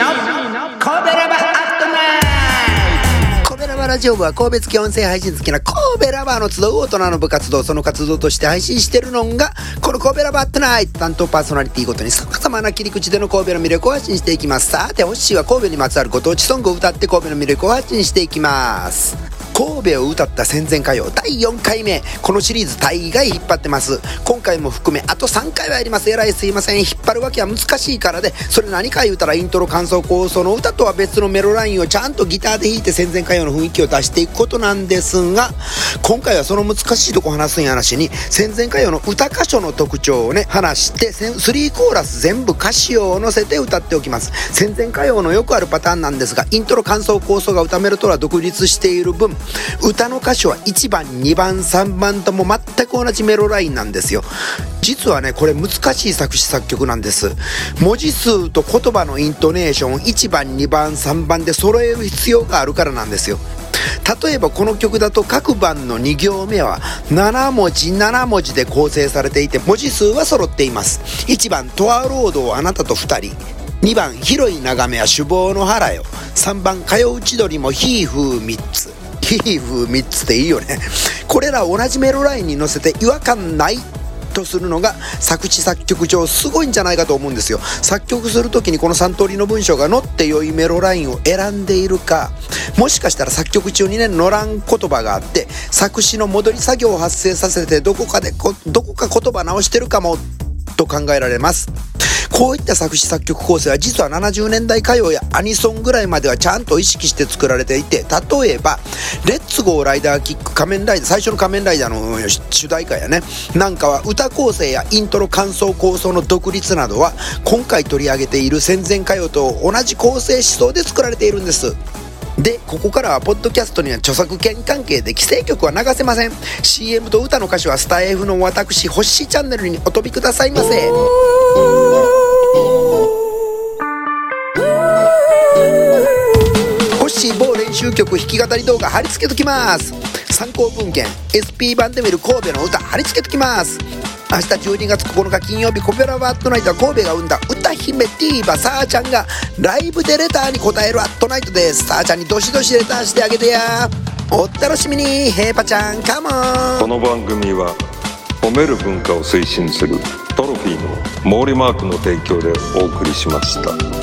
の神戸ラバアットナイト。神戸ラバラジオ部は神戸付き音声配信好きな神戸ラバーの集う大人の部活動その活動として配信してるのがこの神戸ラバーアットナイト。担当パーソナリティごとに様々な切り口での神戸の魅力を発信していきます。さてホッシーは神戸にまつわるご当地ソングを歌って神戸の魅力を発信していきます。神戸を歌った戦前歌謡第4回目。このシリーズ大概引っ張ってます。今回も含めあと3回はやります。えらいすいません。引っ張るわけは難しいからでそれ何か言うたらイントロ感想構想の歌とは別のメロラインをちゃんとギターで弾いて戦前歌謡の雰囲気を出していくことなんですが今回はその難しいとこ話すんやなしに戦前歌謡の歌箇所の特徴をね話して3コーラス全部歌詞を載せて歌っておきます。戦前歌謡のよくあるパターンなんですがイントロ感想構想が歌メロとは独立している分歌の歌詞は1番2番3番とも全く同じメロラインなんですよ。実はねこれ難しい作詞作曲なんです。文字数と言葉のイントネーション1番2番3番で揃える必要があるからなんですよ。例えばこの曲だと各番の2行目は7文字7文字で構成されていて文字数は揃っています。1番「トアロードをあなたと2人」2番「広い眺めは首謀の腹よ」3番「通う千鳥もひーふー3つ」ヒーフ3つでいいよね。これら同じメロラインに乗せて違和感ないとするのが作詞作曲上すごいんじゃないかと思うんですよ。作曲する時にこの3通りの文章が乗って良いメロラインを選んでいるか。もしかしたら作曲中にね乗らん言葉があって作詞の戻り作業を発生させてどこかでどこか言葉直してるかもと考えられます。こういった作詞作曲構成は実は70年代歌謡やアニソンぐらいまではちゃんと意識して作られていて例えば「レッツゴーライダーキック仮面ライダー」最初の仮面ライダーの主題歌やねなんかは歌構成やイントロ感想構想の独立などは今回取り上げている戦前歌謡と同じ構成思想で作られているんです。でここからはポッドキャストには著作権関係で規制曲は流せません。CM と歌の歌詞はスタイフの私星チャンネルにお飛びくださいませ。星某練習曲弾き語り動画貼り付けときます。参考文献 SP 版で見る神戸の歌貼り付けときます。明日12月9日金曜日コペラバットナイトは神戸が生んだ歌姫ティーバさあちゃんがライブでレターに答えるアットナイトです。さあちゃんにどしどしレターしてあげてや。お楽しみにヘイパちゃんカモン。この番組は褒める文化を推進するトロフィーの毛利マークの提供でお送りしました。